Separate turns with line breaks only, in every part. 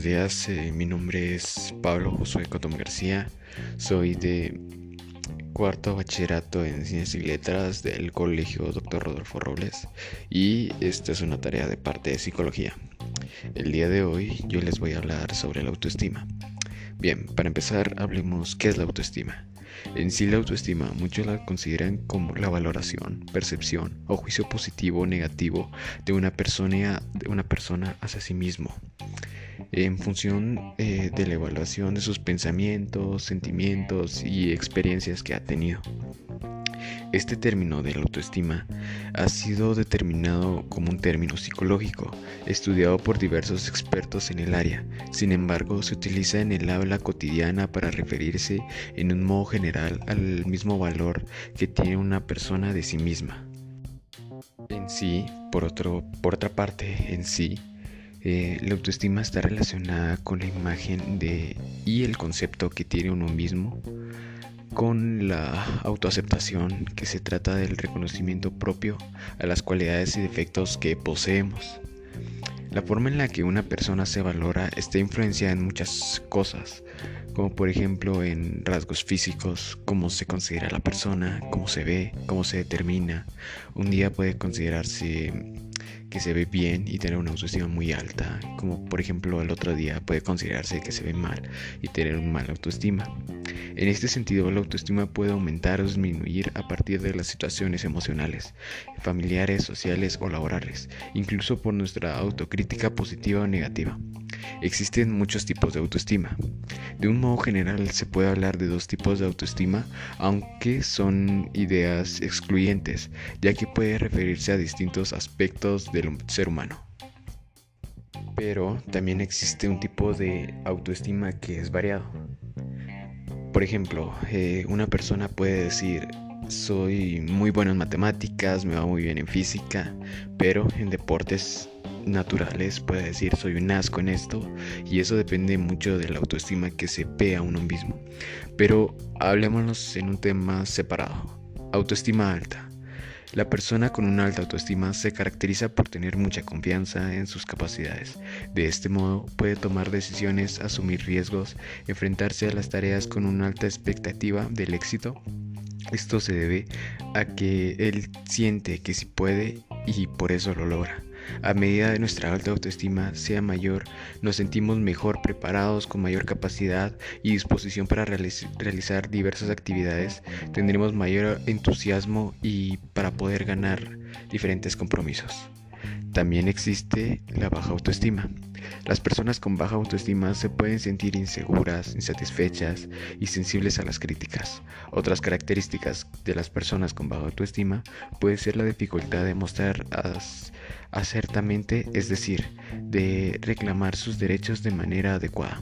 buenos días. Eh, mi nombre es Pablo Josué Cotón García. Soy de cuarto bachillerato en Ciencias y Letras del Colegio Dr. Rodolfo Robles y esta es una tarea de parte de psicología. El día de hoy yo les voy a hablar sobre la autoestima. Bien, para empezar hablemos qué es la autoestima. En sí la autoestima muchos la consideran como la valoración, percepción o juicio positivo o negativo de una persona, de una persona hacia sí mismo en función eh, de la evaluación de sus pensamientos, sentimientos y experiencias que ha tenido. Este término de la autoestima ha sido determinado como un término psicológico, estudiado por diversos expertos en el área. Sin embargo, se utiliza en el habla cotidiana para referirse en un modo general al mismo valor que tiene una persona de sí misma. En sí, por, otro, por otra parte, en sí, eh, la autoestima está relacionada con la imagen de y el concepto que tiene uno mismo, con la autoaceptación, que se trata del reconocimiento propio a las cualidades y defectos que poseemos. La forma en la que una persona se valora está influenciada en muchas cosas, como por ejemplo en rasgos físicos, cómo se considera la persona, cómo se ve, cómo se determina. Un día puede considerarse que se ve bien y tener una autoestima muy alta, como por ejemplo el otro día puede considerarse que se ve mal y tener una mala autoestima. En este sentido, la autoestima puede aumentar o disminuir a partir de las situaciones emocionales, familiares, sociales o laborales, incluso por nuestra autocrítica positiva o negativa. Existen muchos tipos de autoestima. De un modo general se puede hablar de dos tipos de autoestima, aunque son ideas excluyentes, ya que puede referirse a distintos aspectos del ser humano. Pero también existe un tipo de autoestima que es variado. Por ejemplo, eh, una persona puede decir, soy muy bueno en matemáticas, me va muy bien en física, pero en deportes naturales puede decir soy un asco en esto y eso depende mucho de la autoestima que se ve a uno mismo. Pero hablémonos en un tema separado. Autoestima alta. La persona con una alta autoestima se caracteriza por tener mucha confianza en sus capacidades. De este modo puede tomar decisiones, asumir riesgos, enfrentarse a las tareas con una alta expectativa del éxito. Esto se debe a que él siente que sí puede y por eso lo logra. A medida de nuestra alta autoestima sea mayor, nos sentimos mejor preparados, con mayor capacidad y disposición para realizar diversas actividades, tendremos mayor entusiasmo y para poder ganar diferentes compromisos. También existe la baja autoestima. Las personas con baja autoestima se pueden sentir inseguras, insatisfechas y sensibles a las críticas. Otras características de las personas con baja autoestima puede ser la dificultad de mostrar acertamente, es decir, de reclamar sus derechos de manera adecuada.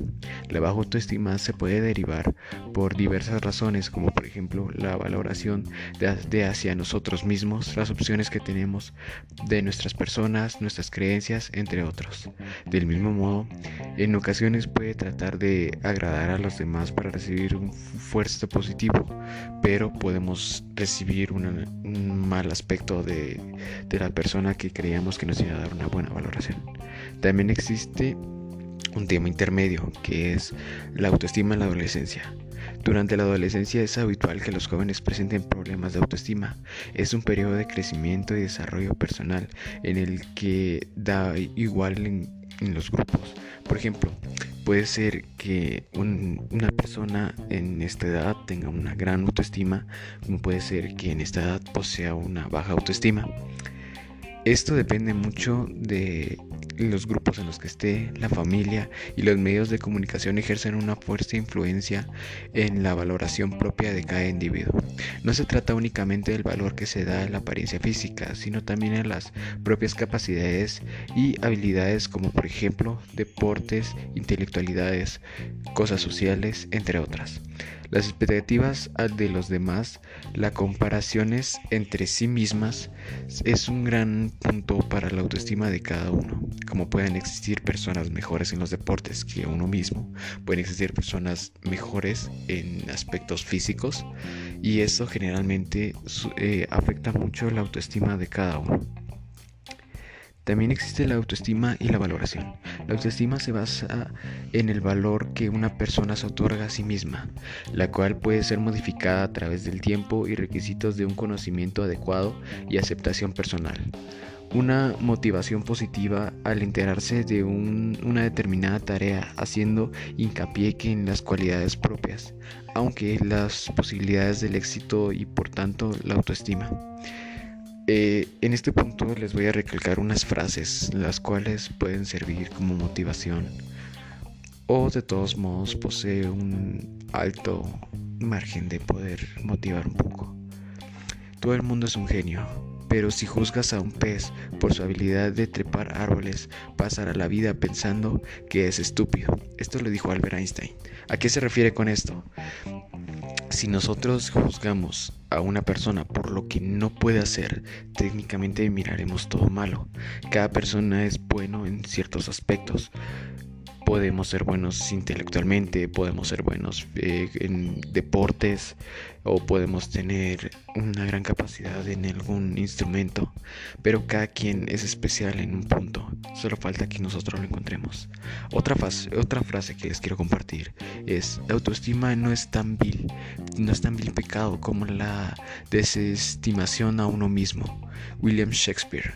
La baja autoestima se puede derivar por diversas razones, como por ejemplo la valoración de, hacia nosotros mismos, las opciones que tenemos de nuestras personas, nuestras creencias, entre otros. Mismo modo, en ocasiones puede tratar de agradar a los demás para recibir un fuerza positivo, pero podemos recibir un mal aspecto de, de la persona que creíamos que nos iba a dar una buena valoración. También existe un tema intermedio que es la autoestima en la adolescencia. Durante la adolescencia es habitual que los jóvenes presenten problemas de autoestima. Es un periodo de crecimiento y desarrollo personal en el que da igual en, los grupos. Por ejemplo, puede ser que una persona en esta edad tenga una gran autoestima, como puede ser que en esta edad posea una baja autoestima. Esto depende mucho de los grupos en los que esté, la familia y los medios de comunicación ejercen una fuerte influencia en la valoración propia de cada individuo. No se trata únicamente del valor que se da en la apariencia física, sino también en las propias capacidades y habilidades como por ejemplo deportes, intelectualidades, cosas sociales, entre otras las expectativas de los demás, las comparaciones entre sí mismas es un gran punto para la autoestima de cada uno. Como pueden existir personas mejores en los deportes que uno mismo, pueden existir personas mejores en aspectos físicos y eso generalmente eh, afecta mucho la autoestima de cada uno. También existe la autoestima y la valoración. La autoestima se basa en el valor que una persona se otorga a sí misma, la cual puede ser modificada a través del tiempo y requisitos de un conocimiento adecuado y aceptación personal una motivación positiva al enterarse de una determinada tarea, haciendo hincapié en las cualidades propias, aunque las posibilidades del éxito y por tanto la autoestima. Eh, en este punto les voy a recalcar unas frases, las cuales pueden servir como motivación o de todos modos posee un alto margen de poder motivar un poco. Todo el mundo es un genio, pero si juzgas a un pez por su habilidad de trepar árboles, pasará la vida pensando que es estúpido. Esto lo dijo Albert Einstein. ¿A qué se refiere con esto? Si nosotros juzgamos a una persona por lo que no puede hacer, técnicamente miraremos todo malo. Cada persona es bueno en ciertos aspectos, podemos ser buenos intelectualmente, podemos ser buenos eh, en deportes o podemos tener una gran capacidad en algún instrumento, pero cada quien es especial en un punto, solo falta que nosotros lo encontremos. Otra, otra frase que les quiero compartir es, la autoestima no es tan vil, no es tan vil pecado como la desestimación a uno mismo. William Shakespeare.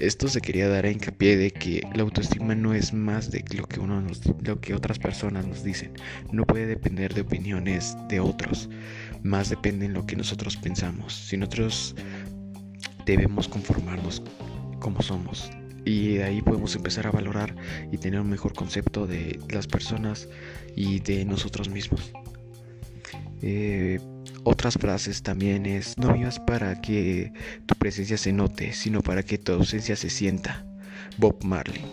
Esto se quería dar a hincapié de que la autoestima no es más de lo que, uno lo que otras personas nos dicen. No puede depender de opiniones de otros. Más depende en lo que nosotros pensamos. Si nosotros debemos conformarnos como somos. Y de ahí podemos empezar a valorar y tener un mejor concepto de las personas y de nosotros mismos. Eh, otras frases también es, no vivas para que tu presencia se note, sino para que tu ausencia se sienta. Bob Marley.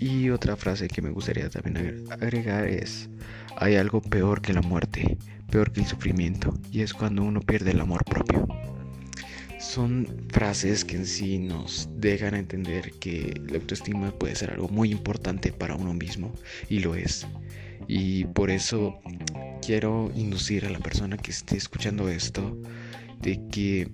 Y otra frase que me gustaría también agregar es, hay algo peor que la muerte, peor que el sufrimiento, y es cuando uno pierde el amor propio. Son frases que en sí nos dejan entender que la autoestima puede ser algo muy importante para uno mismo, y lo es. Y por eso quiero inducir a la persona que esté escuchando esto de que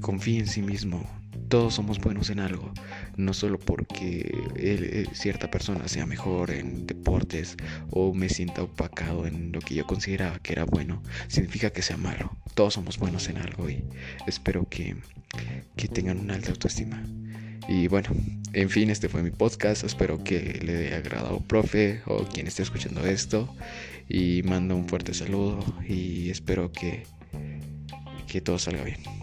confíe en sí mismo. Todos somos buenos en algo, no solo porque cierta persona sea mejor en deportes o me sienta opacado en lo que yo consideraba que era bueno, significa que sea malo. Todos somos buenos en algo y espero que, que tengan una alta autoestima. Y bueno, en fin, este fue mi podcast. Espero que le haya agradado, profe, o quien esté escuchando esto. Y mando un fuerte saludo y espero que, que todo salga bien.